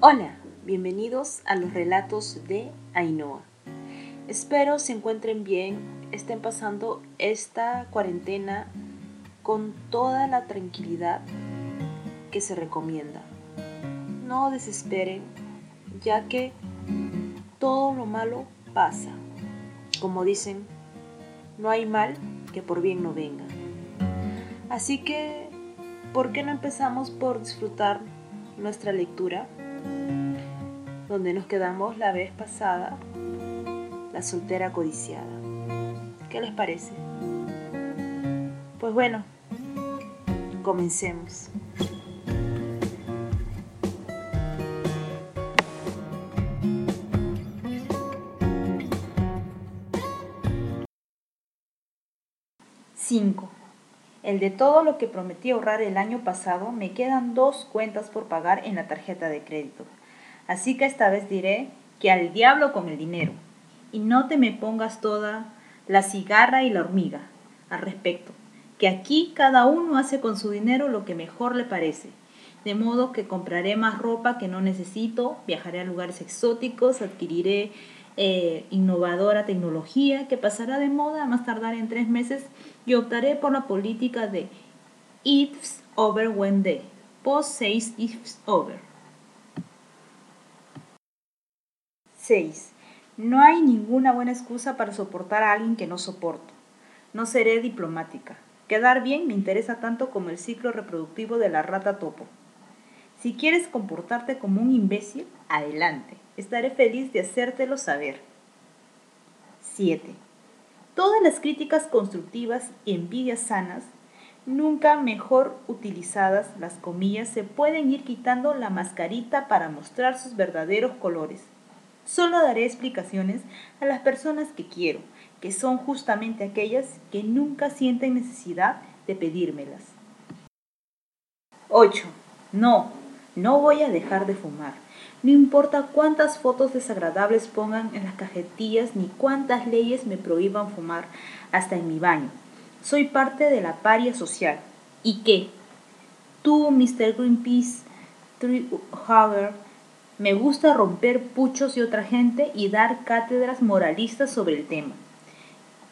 Hola, bienvenidos a los relatos de Ainhoa. Espero se encuentren bien, estén pasando esta cuarentena con toda la tranquilidad que se recomienda. No desesperen, ya que todo lo malo pasa. Como dicen, no hay mal que por bien no venga. Así que, ¿por qué no empezamos por disfrutar nuestra lectura? Donde nos quedamos la vez pasada, la soltera codiciada. ¿Qué les parece? Pues bueno, comencemos. Cinco. El de todo lo que prometí ahorrar el año pasado, me quedan dos cuentas por pagar en la tarjeta de crédito. Así que esta vez diré que al diablo con el dinero. Y no te me pongas toda la cigarra y la hormiga al respecto, que aquí cada uno hace con su dinero lo que mejor le parece. De modo que compraré más ropa que no necesito, viajaré a lugares exóticos, adquiriré eh, innovadora tecnología que pasará de moda a más tardar en tres meses y optaré por la política de ifs over when day, post 6 ifs over. 6. No hay ninguna buena excusa para soportar a alguien que no soporto. No seré diplomática. Quedar bien me interesa tanto como el ciclo reproductivo de la rata topo. Si quieres comportarte como un imbécil, adelante. Estaré feliz de hacértelo saber. 7. Todas las críticas constructivas y envidias sanas, nunca mejor utilizadas, las comillas, se pueden ir quitando la mascarita para mostrar sus verdaderos colores. Solo daré explicaciones a las personas que quiero, que son justamente aquellas que nunca sienten necesidad de pedírmelas. 8. No, no voy a dejar de fumar. No importa cuántas fotos desagradables pongan en las cajetillas ni cuántas leyes me prohíban fumar hasta en mi baño. Soy parte de la paria social. ¿Y qué? Tú, Mr. Greenpeace, Hager, me gusta romper puchos de otra gente y dar cátedras moralistas sobre el tema.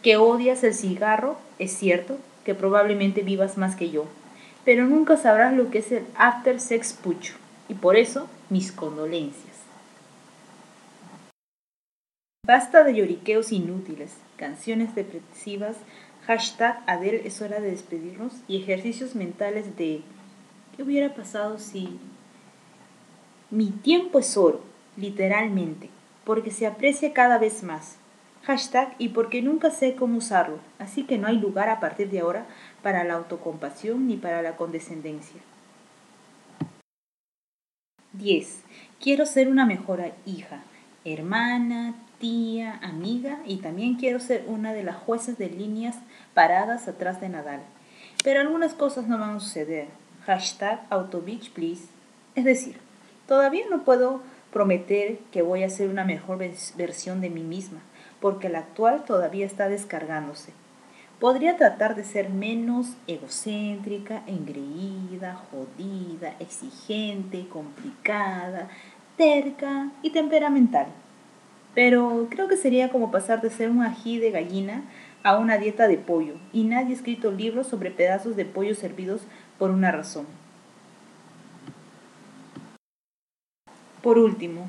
Que odias el cigarro, es cierto, que probablemente vivas más que yo, pero nunca sabrás lo que es el after sex pucho, y por eso mis condolencias. Basta de lloriqueos inútiles, canciones depresivas, hashtag Adel es hora de despedirnos y ejercicios mentales de ¿qué hubiera pasado si mi tiempo es oro, literalmente, porque se aprecia cada vez más. Hashtag y porque nunca sé cómo usarlo, así que no hay lugar a partir de ahora para la autocompasión ni para la condescendencia. 10. Quiero ser una mejor hija, hermana, tía, amiga y también quiero ser una de las jueces de líneas paradas atrás de Nadal. Pero algunas cosas no van a suceder. Hashtag AutoBeach, please. Es decir, todavía no puedo prometer que voy a ser una mejor versión de mí misma porque la actual todavía está descargándose. Podría tratar de ser menos egocéntrica, engreída, jodida, exigente, complicada, terca y temperamental. Pero creo que sería como pasar de ser un ají de gallina a una dieta de pollo, y nadie ha escrito libros sobre pedazos de pollo servidos por una razón. Por último,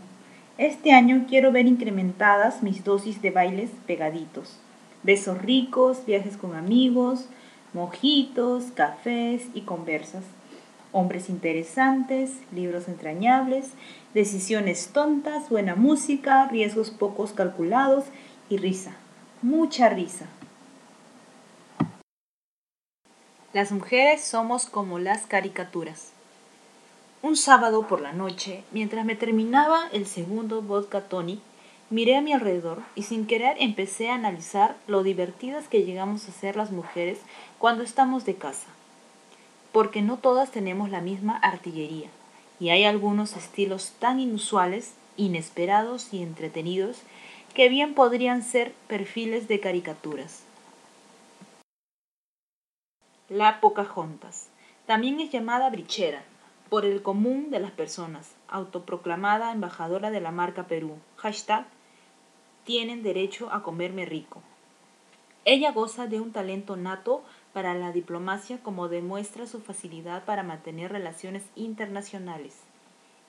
este año quiero ver incrementadas mis dosis de bailes pegaditos. Besos ricos, viajes con amigos, mojitos, cafés y conversas. Hombres interesantes, libros entrañables, decisiones tontas, buena música, riesgos pocos calculados y risa. Mucha risa. Las mujeres somos como las caricaturas. Un sábado por la noche, mientras me terminaba el segundo vodka tonic, miré a mi alrededor y sin querer empecé a analizar lo divertidas que llegamos a ser las mujeres cuando estamos de casa. Porque no todas tenemos la misma artillería, y hay algunos estilos tan inusuales, inesperados y entretenidos que bien podrían ser perfiles de caricaturas. La Pocahontas. También es llamada brichera, por el común de las personas, autoproclamada embajadora de la marca Perú. Hashtag, tienen derecho a comerme rico. Ella goza de un talento nato para la diplomacia como demuestra su facilidad para mantener relaciones internacionales.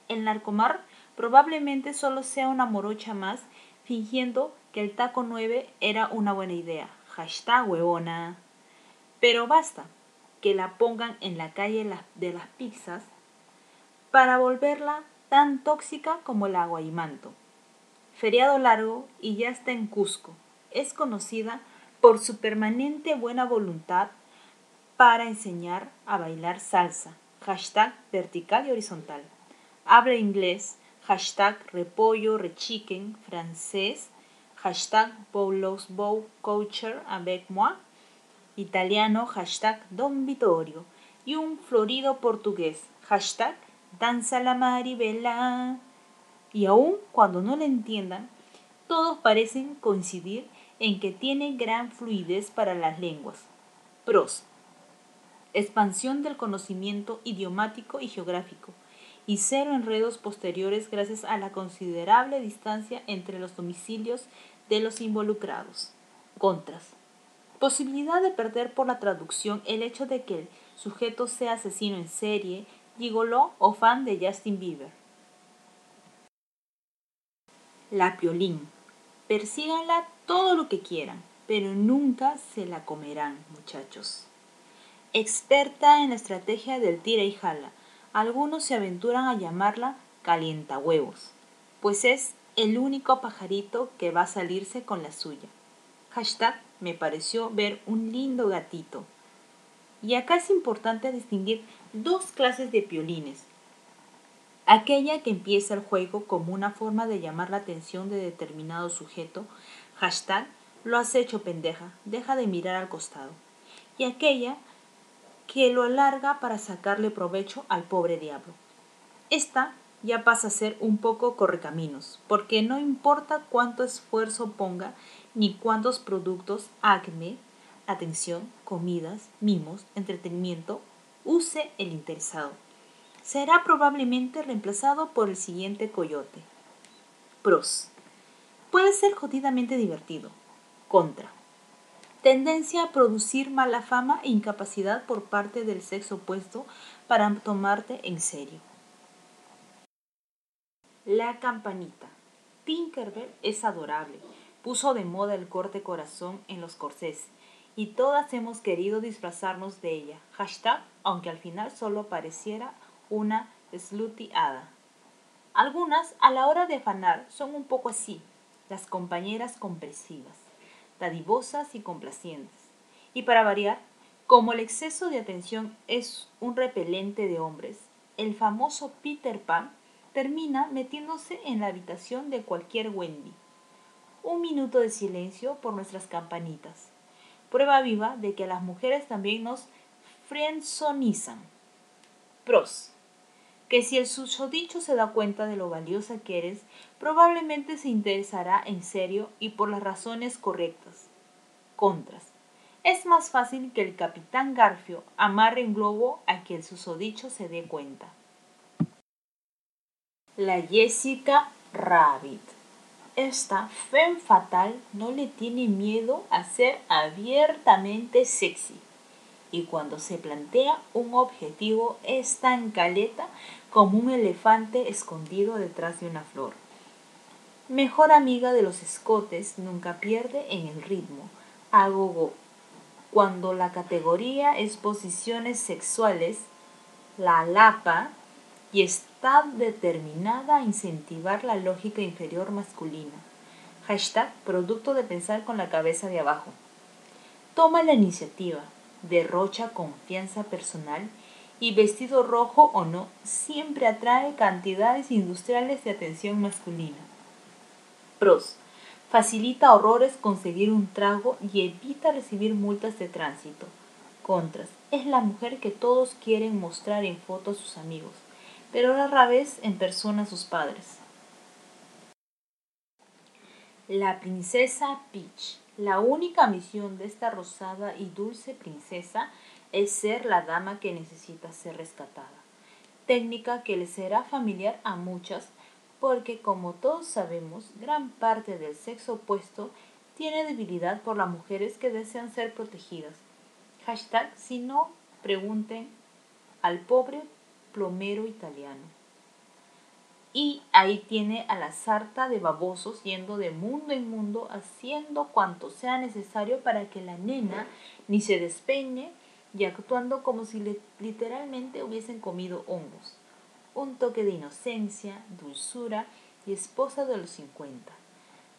El narcomar probablemente solo sea una morocha más fingiendo que el taco 9 era una buena idea. Hashtag huevona. Pero basta que la pongan en la calle de las pizzas para volverla tan tóxica como el agua y manto. Feriado largo y ya está en Cusco. Es conocida por su permanente buena voluntad para enseñar a bailar salsa. Hashtag vertical y horizontal. Habla inglés. Hashtag repollo, rechiquen, francés. Hashtag boulos bow coacher avec moi. Italiano. Hashtag don Vittorio. Y un florido portugués. Hashtag danza la maribela. Y aun cuando no la entiendan, todos parecen coincidir en que tiene gran fluidez para las lenguas. Pros. Expansión del conocimiento idiomático y geográfico y cero enredos posteriores gracias a la considerable distancia entre los domicilios de los involucrados. Contras. Posibilidad de perder por la traducción el hecho de que el sujeto sea asesino en serie, gigoló o fan de Justin Bieber. La piolín. Persíganla todo lo que quieran, pero nunca se la comerán, muchachos. Experta en la estrategia del tira y jala, algunos se aventuran a llamarla calientahuevos, pues es el único pajarito que va a salirse con la suya. Hashtag me pareció ver un lindo gatito. Y acá es importante distinguir dos clases de piolines. Aquella que empieza el juego como una forma de llamar la atención de determinado sujeto, hashtag lo has hecho pendeja, deja de mirar al costado. Y aquella que lo alarga para sacarle provecho al pobre diablo. Esta ya pasa a ser un poco correcaminos, porque no importa cuánto esfuerzo ponga ni cuántos productos, acme, atención, comidas, mimos, entretenimiento use el interesado. Será probablemente reemplazado por el siguiente coyote. Pros. Puede ser jodidamente divertido. Contra. Tendencia a producir mala fama e incapacidad por parte del sexo opuesto para tomarte en serio. La campanita. Tinkerbell es adorable. Puso de moda el corte corazón en los corsés y todas hemos querido disfrazarnos de ella. Hashtag, aunque al final solo pareciera una slutty Algunas, a la hora de afanar, son un poco así, las compañeras compresivas, dadivosas y complacientes. Y para variar, como el exceso de atención es un repelente de hombres, el famoso Peter Pan termina metiéndose en la habitación de cualquier Wendy. Un minuto de silencio por nuestras campanitas prueba viva de que las mujeres también nos friendzonizan. Pros. Que si el susodicho se da cuenta de lo valiosa que eres, probablemente se interesará en serio y por las razones correctas. Contras. Es más fácil que el capitán Garfio amarre un globo a que el susodicho se dé cuenta. La Jessica Rabbit. Esta femme fatal no le tiene miedo a ser abiertamente sexy. Y cuando se plantea un objetivo es tan caleta como un elefante escondido detrás de una flor. Mejor amiga de los escotes, nunca pierde en el ritmo. A gogo. Cuando la categoría es posiciones sexuales, la lapa y está determinada a incentivar la lógica inferior masculina. Hashtag producto de pensar con la cabeza de abajo. Toma la iniciativa, derrocha confianza personal y vestido rojo o no siempre atrae cantidades industriales de atención masculina. Pros. Facilita horrores conseguir un trago y evita recibir multas de tránsito. Contras. Es la mujer que todos quieren mostrar en foto a sus amigos pero rara vez en persona a sus padres. La princesa Peach. La única misión de esta rosada y dulce princesa es ser la dama que necesita ser rescatada. técnica que le será familiar a muchas porque como todos sabemos, gran parte del sexo opuesto tiene debilidad por las mujeres que desean ser protegidas. Hashtag si no, pregunten al pobre plomero italiano. Y ahí tiene a la sarta de babosos yendo de mundo en mundo haciendo cuanto sea necesario para que la nena ni se despeñe y actuando como si literalmente hubiesen comido hongos. Un toque de inocencia, dulzura y esposa de los 50.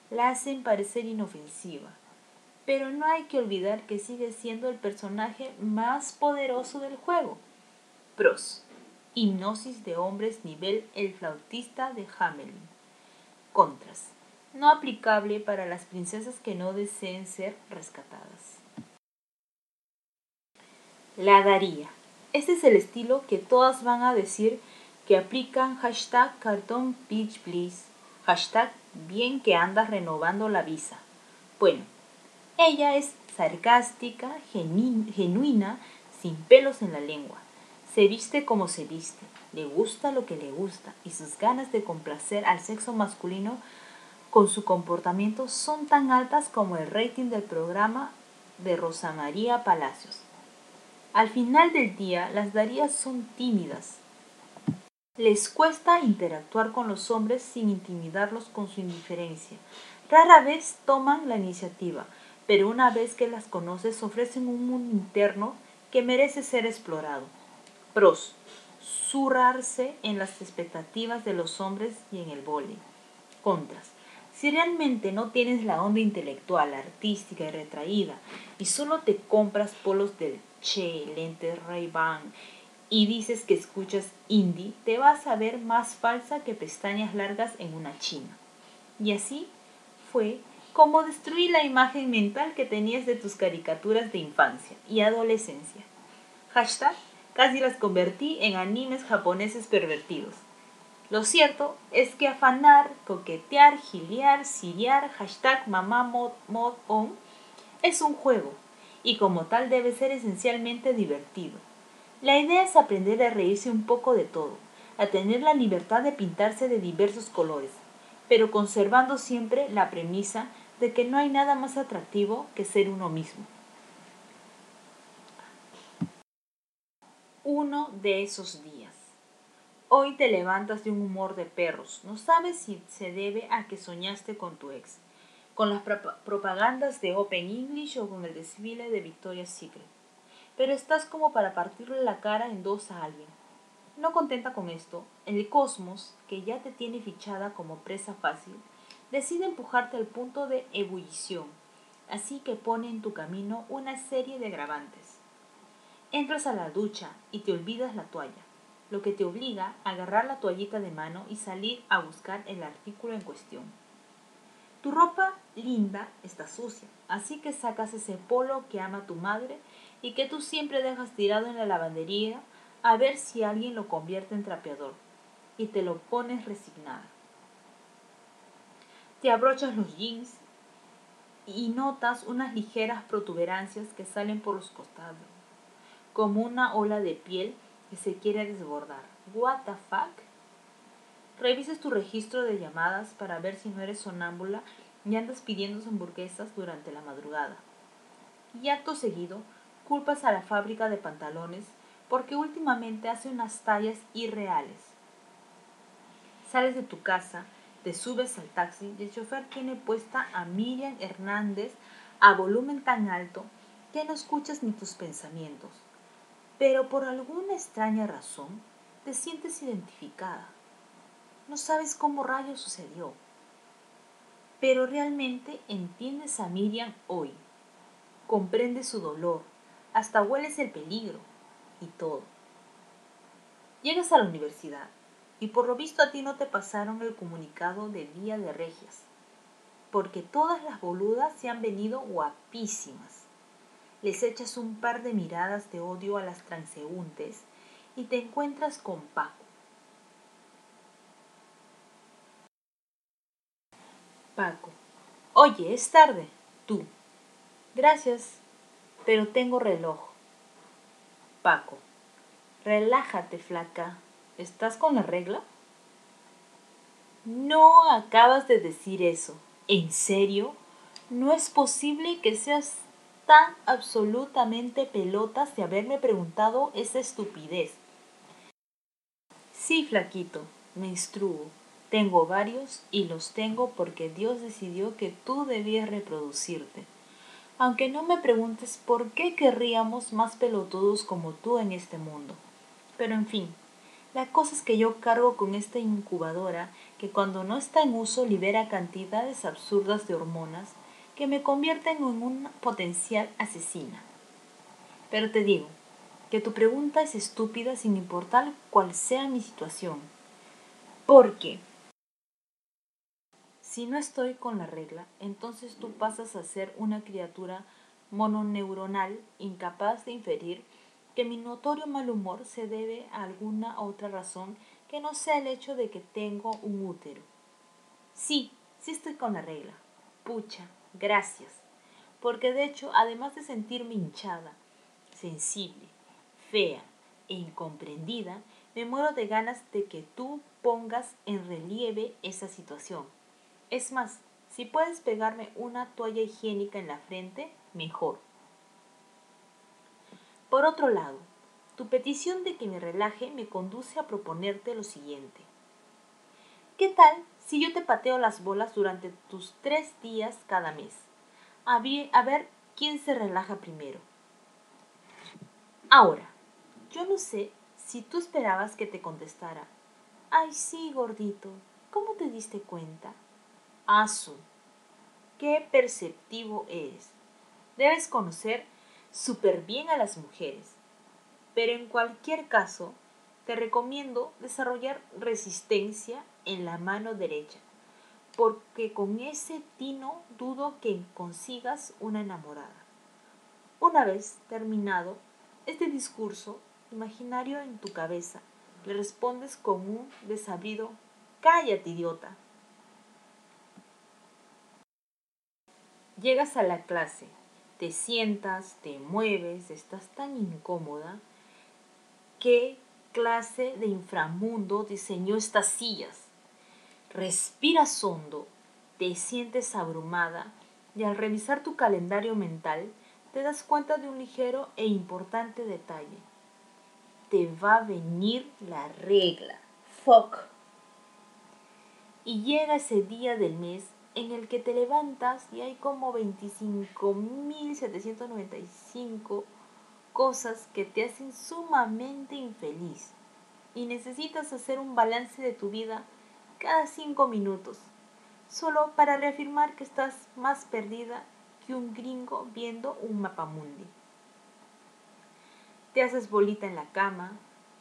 La hacen parecer inofensiva, pero no hay que olvidar que sigue siendo el personaje más poderoso del juego. Pros. Hipnosis de hombres nivel el flautista de Hamelin. Contras. No aplicable para las princesas que no deseen ser rescatadas. La daría. Este es el estilo que todas van a decir que aplican hashtag cartón beach please, hashtag bien que andas renovando la visa. Bueno, ella es sarcástica, genuina, sin pelos en la lengua. Se viste como se viste, le gusta lo que le gusta y sus ganas de complacer al sexo masculino con su comportamiento son tan altas como el rating del programa de Rosa María Palacios. Al final del día, las Darías son tímidas. Les cuesta interactuar con los hombres sin intimidarlos con su indiferencia. Rara vez toman la iniciativa, pero una vez que las conoces ofrecen un mundo interno que merece ser explorado. Pros. Zurrarse en las expectativas de los hombres y en el boli. Contras. Si realmente no tienes la onda intelectual, artística y retraída y solo te compras polos del Che, lentes Ray-Ban y dices que escuchas indie, te vas a ver más falsa que pestañas largas en una china. Y así fue como destruí la imagen mental que tenías de tus caricaturas de infancia y adolescencia. Hashtag casi las convertí en animes japoneses pervertidos. Lo cierto es que afanar, coquetear, giliar, siriar, hashtag mamá mod, mod on, es un juego y como tal debe ser esencialmente divertido. La idea es aprender a reírse un poco de todo, a tener la libertad de pintarse de diversos colores, pero conservando siempre la premisa de que no hay nada más atractivo que ser uno mismo. Uno de esos días. Hoy te levantas de un humor de perros. No sabes si se debe a que soñaste con tu ex con las propagandas de Open English o con el desfile de Victoria's Secret. Pero estás como para partirle la cara en dos a alguien. No contenta con esto, el cosmos, que ya te tiene fichada como presa fácil, decide empujarte al punto de ebullición, así que pone en tu camino una serie de agravantes. Entras a la ducha y te olvidas la toalla, lo que te obliga a agarrar la toallita de mano y salir a buscar el artículo en cuestión. Tu ropa linda está sucia, así que sacas ese polo que ama tu madre y que tú siempre dejas tirado en la lavandería a ver si alguien lo convierte en trapeador y te lo pones resignada. Te abrochas los jeans y notas unas ligeras protuberancias que salen por los costados, como una ola de piel que se quiere desbordar. What the fuck? Revises tu registro de llamadas para ver si no eres sonámbula y andas pidiendo hamburguesas durante la madrugada. Y acto seguido, culpas a la fábrica de pantalones porque últimamente hace unas tallas irreales. Sales de tu casa, te subes al taxi y el chofer tiene puesta a Miriam Hernández a volumen tan alto que no escuchas ni tus pensamientos. Pero por alguna extraña razón te sientes identificada. No sabes cómo rayo sucedió, pero realmente entiendes a Miriam hoy. Comprendes su dolor, hasta hueles el peligro y todo. Llegas a la universidad y por lo visto a ti no te pasaron el comunicado de Día de Regias, porque todas las boludas se han venido guapísimas. Les echas un par de miradas de odio a las transeúntes y te encuentras con Paco Paco. Oye, es tarde. Tú. Gracias, pero tengo reloj. Paco. Relájate, flaca. ¿Estás con la regla? No acabas de decir eso. ¿En serio? No es posible que seas tan absolutamente pelotas de haberme preguntado esa estupidez. Sí, flaquito, me instruo. Tengo varios y los tengo porque Dios decidió que tú debías reproducirte. Aunque no me preguntes por qué querríamos más pelotudos como tú en este mundo. Pero en fin, la cosa es que yo cargo con esta incubadora que cuando no está en uso libera cantidades absurdas de hormonas que me convierten en una potencial asesina. Pero te digo, que tu pregunta es estúpida sin importar cuál sea mi situación. Porque si no estoy con la regla, entonces tú pasas a ser una criatura mononeuronal incapaz de inferir que mi notorio mal humor se debe a alguna otra razón que no sea el hecho de que tengo un útero. Sí, sí estoy con la regla. Pucha, gracias. Porque de hecho, además de sentirme hinchada, sensible, fea e incomprendida, me muero de ganas de que tú pongas en relieve esa situación. Es más, si puedes pegarme una toalla higiénica en la frente, mejor. Por otro lado, tu petición de que me relaje me conduce a proponerte lo siguiente. ¿Qué tal si yo te pateo las bolas durante tus tres días cada mes? A ver quién se relaja primero. Ahora, yo no sé si tú esperabas que te contestara. Ay, sí, gordito, ¿cómo te diste cuenta? Asu, qué perceptivo eres. Debes conocer súper bien a las mujeres. Pero en cualquier caso, te recomiendo desarrollar resistencia en la mano derecha, porque con ese tino dudo que consigas una enamorada. Una vez terminado este discurso imaginario en tu cabeza, le respondes con un desabrido Cállate, idiota. Llegas a la clase te sientas, te mueves, estás tan incómoda. ¿Qué clase de inframundo diseñó estas sillas? Respiras hondo, te sientes abrumada y al revisar tu calendario mental te das cuenta de un ligero e importante detalle. Te va a venir la regla. Fuck. Y llega ese día del mes en el que te levantas y hay como 25.795 cosas que te hacen sumamente infeliz y necesitas hacer un balance de tu vida cada cinco minutos, solo para reafirmar que estás más perdida que un gringo viendo un mapamundi. Te haces bolita en la cama,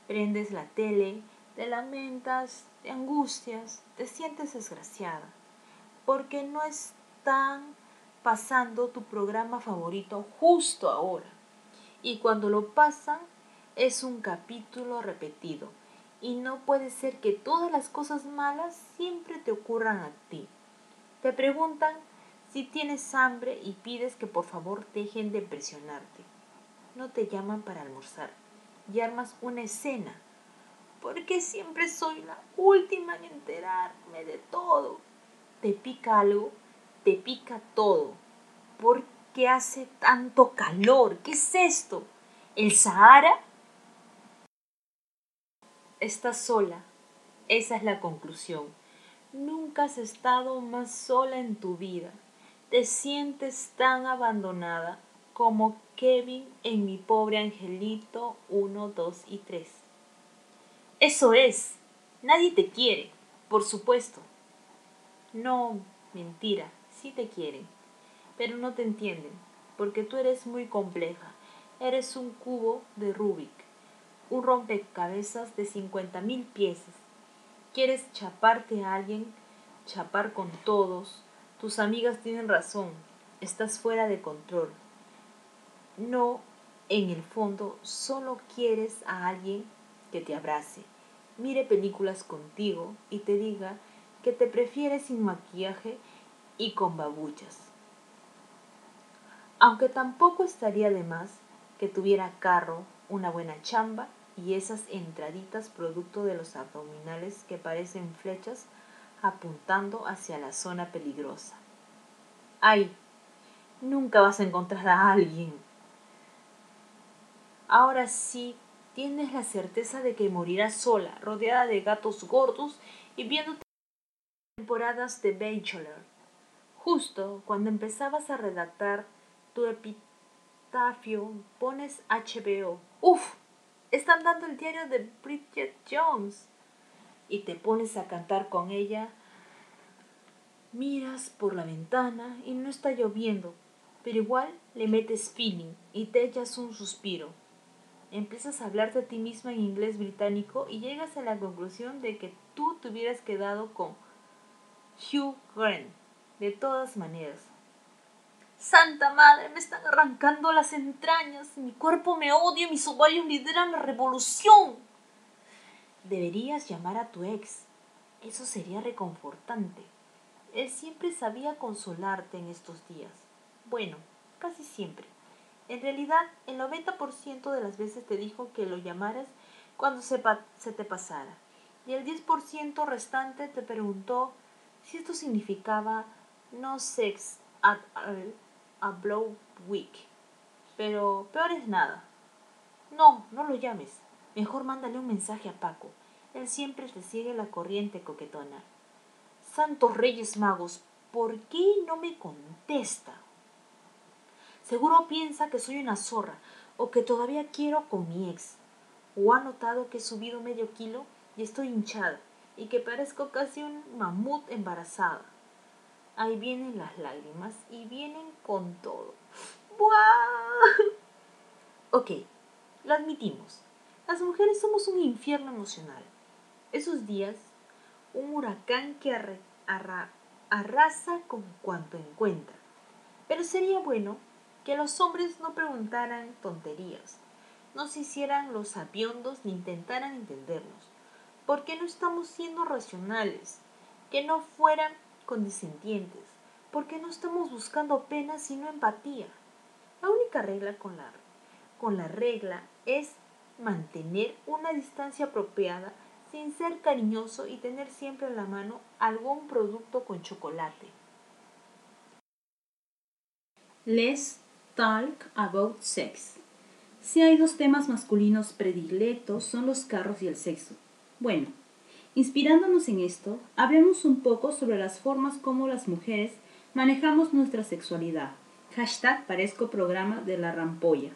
prendes la tele, te lamentas, te angustias, te sientes desgraciada porque no están pasando tu programa favorito justo ahora. Y cuando lo pasan es un capítulo repetido. Y no puede ser que todas las cosas malas siempre te ocurran a ti. Te preguntan si tienes hambre y pides que por favor dejen de presionarte. No te llaman para almorzar y armas una escena. Porque siempre soy la última en enterarme de todo te pica algo, te pica todo. ¿Por qué hace tanto calor? ¿Qué es esto? ¿El Sahara? Estás sola. Esa es la conclusión. Nunca has estado más sola en tu vida. Te sientes tan abandonada como Kevin en mi pobre angelito 1, 2 y 3. Eso es. Nadie te quiere, por supuesto. No, mentira, sí te quieren, pero no te entienden, porque tú eres muy compleja. Eres un cubo de Rubik, un rompecabezas de 50.000 piezas. Quieres chaparte a alguien, chapar con todos. Tus amigas tienen razón, estás fuera de control. No, en el fondo, solo quieres a alguien que te abrace, mire películas contigo y te diga que te prefiere sin maquillaje y con babuchas. Aunque tampoco estaría de más que tuviera carro, una buena chamba y esas entraditas producto de los abdominales que parecen flechas apuntando hacia la zona peligrosa. ¡Ay! Nunca vas a encontrar a alguien. Ahora sí tienes la certeza de que morirás sola, rodeada de gatos gordos y viendo temporadas de Bachelor. Justo cuando empezabas a redactar tu epitafio, pones HBO. ¡Uf! Están dando el diario de Bridget Jones. Y te pones a cantar con ella. Miras por la ventana y no está lloviendo, pero igual le metes feeling y te echas un suspiro. Empiezas a hablarte a ti misma en inglés británico y llegas a la conclusión de que tú te hubieras quedado con Hugh Grant, de todas maneras. Santa Madre, me están arrancando las entrañas, mi cuerpo me odia, mis ovarios lideran la revolución. Deberías llamar a tu ex, eso sería reconfortante. Él siempre sabía consolarte en estos días. Bueno, casi siempre. En realidad, el 90% de las veces te dijo que lo llamaras cuando se, se te pasara. Y el 10% restante te preguntó si esto significaba no sex at all a blow week. Pero peor es nada. No, no lo llames. Mejor mándale un mensaje a Paco. Él siempre te sigue la corriente coquetona. Santos Reyes Magos, ¿por qué no me contesta? Seguro piensa que soy una zorra o que todavía quiero con mi ex. O ha notado que he subido medio kilo y estoy hinchada y que parezco casi un mamut embarazada. Ahí vienen las lágrimas y vienen con todo. ¡Buah! Ok, lo admitimos. Las mujeres somos un infierno emocional. Esos días, un huracán que arrasa con cuanto encuentra. Pero sería bueno que los hombres no preguntaran tonterías, no se hicieran los aviondos ni intentaran entendernos. ¿Por qué no estamos siendo racionales? Que no fueran condescendientes. ¿Por qué no estamos buscando pena sino empatía? La única regla con la, con la regla es mantener una distancia apropiada sin ser cariñoso y tener siempre en la mano algún producto con chocolate. Let's talk about sex. Si hay dos temas masculinos predilectos son los carros y el sexo. Bueno, inspirándonos en esto, hablemos un poco sobre las formas como las mujeres manejamos nuestra sexualidad. Hashtag parezco programa de la rampolla.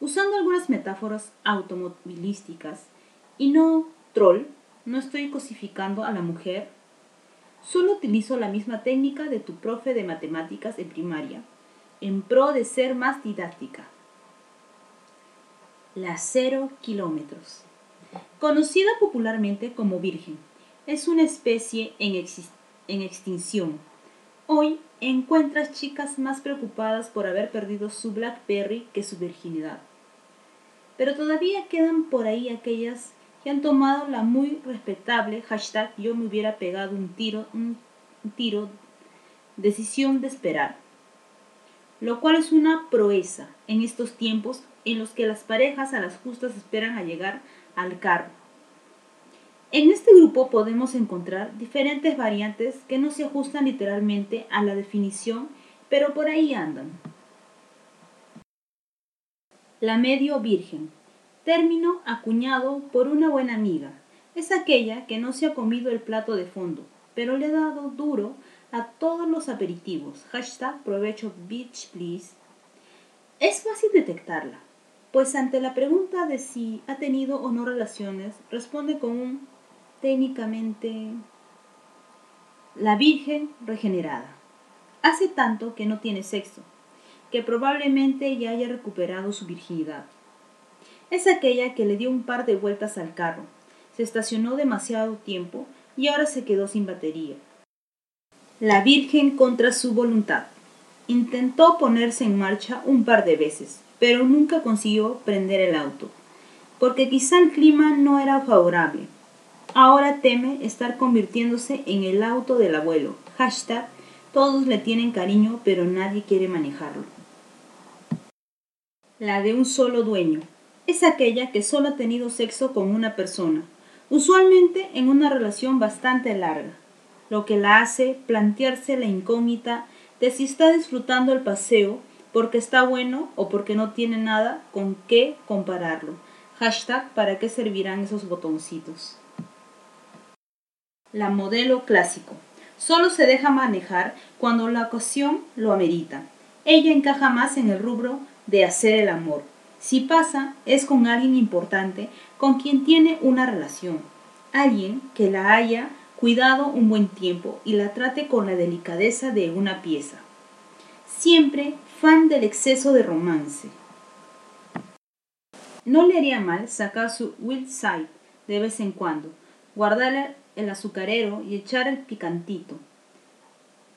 Usando algunas metáforas automovilísticas y no troll, no estoy cosificando a la mujer, solo utilizo la misma técnica de tu profe de matemáticas en primaria, en pro de ser más didáctica. La cero kilómetros. Conocida popularmente como virgen, es una especie en, en extinción. Hoy encuentras chicas más preocupadas por haber perdido su Blackberry que su virginidad. Pero todavía quedan por ahí aquellas que han tomado la muy respetable hashtag yo me hubiera pegado un tiro, un tiro, decisión de esperar. Lo cual es una proeza en estos tiempos en los que las parejas a las justas esperan a llegar al carro. En este grupo podemos encontrar diferentes variantes que no se ajustan literalmente a la definición, pero por ahí andan. La medio virgen, término acuñado por una buena amiga, es aquella que no se ha comido el plato de fondo, pero le ha dado duro a todos los aperitivos. Hashtag provecho bitch please. Es fácil detectarla pues ante la pregunta de si ha tenido o no relaciones, responde con un técnicamente la Virgen regenerada. Hace tanto que no tiene sexo, que probablemente ya haya recuperado su virginidad. Es aquella que le dio un par de vueltas al carro, se estacionó demasiado tiempo y ahora se quedó sin batería. La Virgen contra su voluntad. Intentó ponerse en marcha un par de veces, pero nunca consiguió prender el auto, porque quizá el clima no era favorable. Ahora teme estar convirtiéndose en el auto del abuelo. Hashtag, todos le tienen cariño, pero nadie quiere manejarlo. La de un solo dueño. es aquella que solo ha tenido sexo con una persona, usualmente en una relación bastante larga, lo que la hace plantearse la incógnita de si está disfrutando el paseo porque está bueno o porque no tiene nada con qué compararlo. Hashtag para qué servirán esos botoncitos. La modelo clásico. Solo se deja manejar cuando la ocasión lo amerita. Ella encaja más en el rubro de hacer el amor, si pasa, es con alguien importante con quien tiene una relación, alguien que la haya cuidado un buen tiempo y la trate con la delicadeza de una pieza. Siempre fan del exceso de romance. No le haría mal sacar su wild side de vez en cuando, guardarle el azucarero y echar el picantito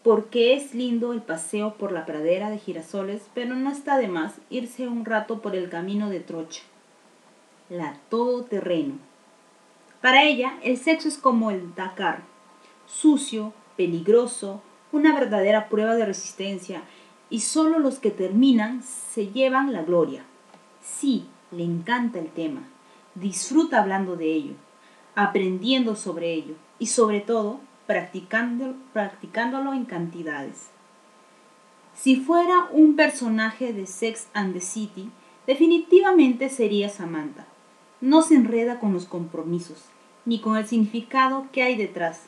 porque es lindo el paseo por la pradera de girasoles, pero no está de más irse un rato por el camino de trocha, la todoterreno. Para ella, el sexo es como el Dakar, sucio, peligroso, una verdadera prueba de resistencia, y solo los que terminan se llevan la gloria. Sí, le encanta el tema, disfruta hablando de ello, aprendiendo sobre ello, y sobre todo practicándolo en cantidades. Si fuera un personaje de Sex and the City, definitivamente sería Samantha. No se enreda con los compromisos, ni con el significado que hay detrás.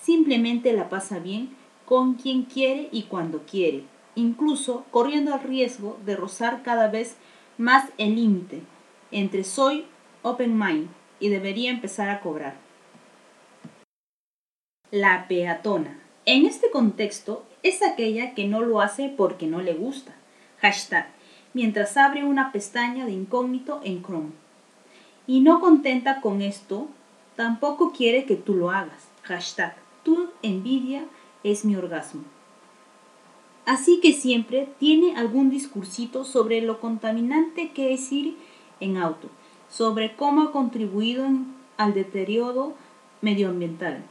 Simplemente la pasa bien con quien quiere y cuando quiere, incluso corriendo el riesgo de rozar cada vez más el límite entre soy open mind y debería empezar a cobrar la peatona. En este contexto es aquella que no lo hace porque no le gusta. Hashtag, mientras abre una pestaña de incógnito en Chrome. Y no contenta con esto, tampoco quiere que tú lo hagas. Hashtag, tu envidia es mi orgasmo. Así que siempre tiene algún discursito sobre lo contaminante que es ir en auto, sobre cómo ha contribuido al deterioro medioambiental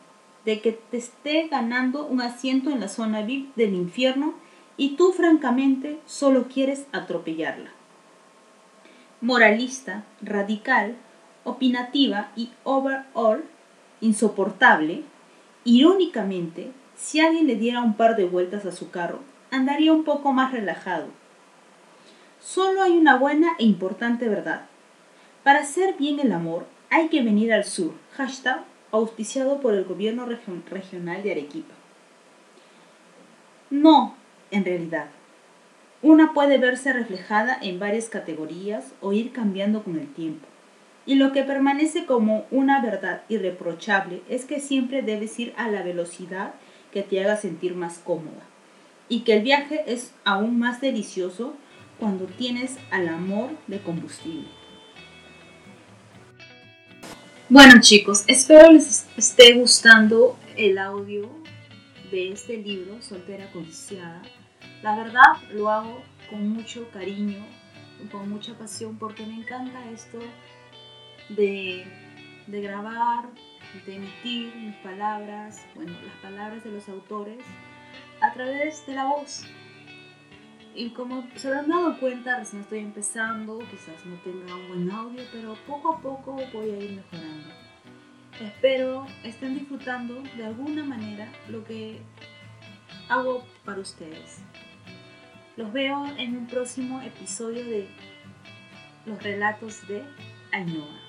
de que te esté ganando un asiento en la zona VIP del infierno y tú francamente solo quieres atropellarla. Moralista, radical, opinativa y overall insoportable, irónicamente, si alguien le diera un par de vueltas a su carro, andaría un poco más relajado. Solo hay una buena e importante verdad. Para hacer bien el amor hay que venir al sur. Hashtag auspiciado por el gobierno regional de Arequipa. No, en realidad. Una puede verse reflejada en varias categorías o ir cambiando con el tiempo. Y lo que permanece como una verdad irreprochable es que siempre debes ir a la velocidad que te haga sentir más cómoda. Y que el viaje es aún más delicioso cuando tienes al amor de combustible. Bueno chicos, espero les esté gustando el audio de este libro, Soltera Codiciada. La verdad lo hago con mucho cariño, con mucha pasión, porque me encanta esto de, de grabar, de emitir mis palabras, bueno, las palabras de los autores, a través de la voz. Y como se han dado cuenta, recién estoy empezando, quizás no tenga un buen audio, pero poco a poco voy a ir mejorando. Espero estén disfrutando de alguna manera lo que hago para ustedes. Los veo en un próximo episodio de Los relatos de Ainhoa.